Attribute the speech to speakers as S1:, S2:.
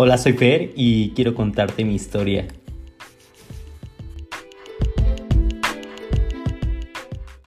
S1: Hola, soy Fer y quiero contarte mi historia.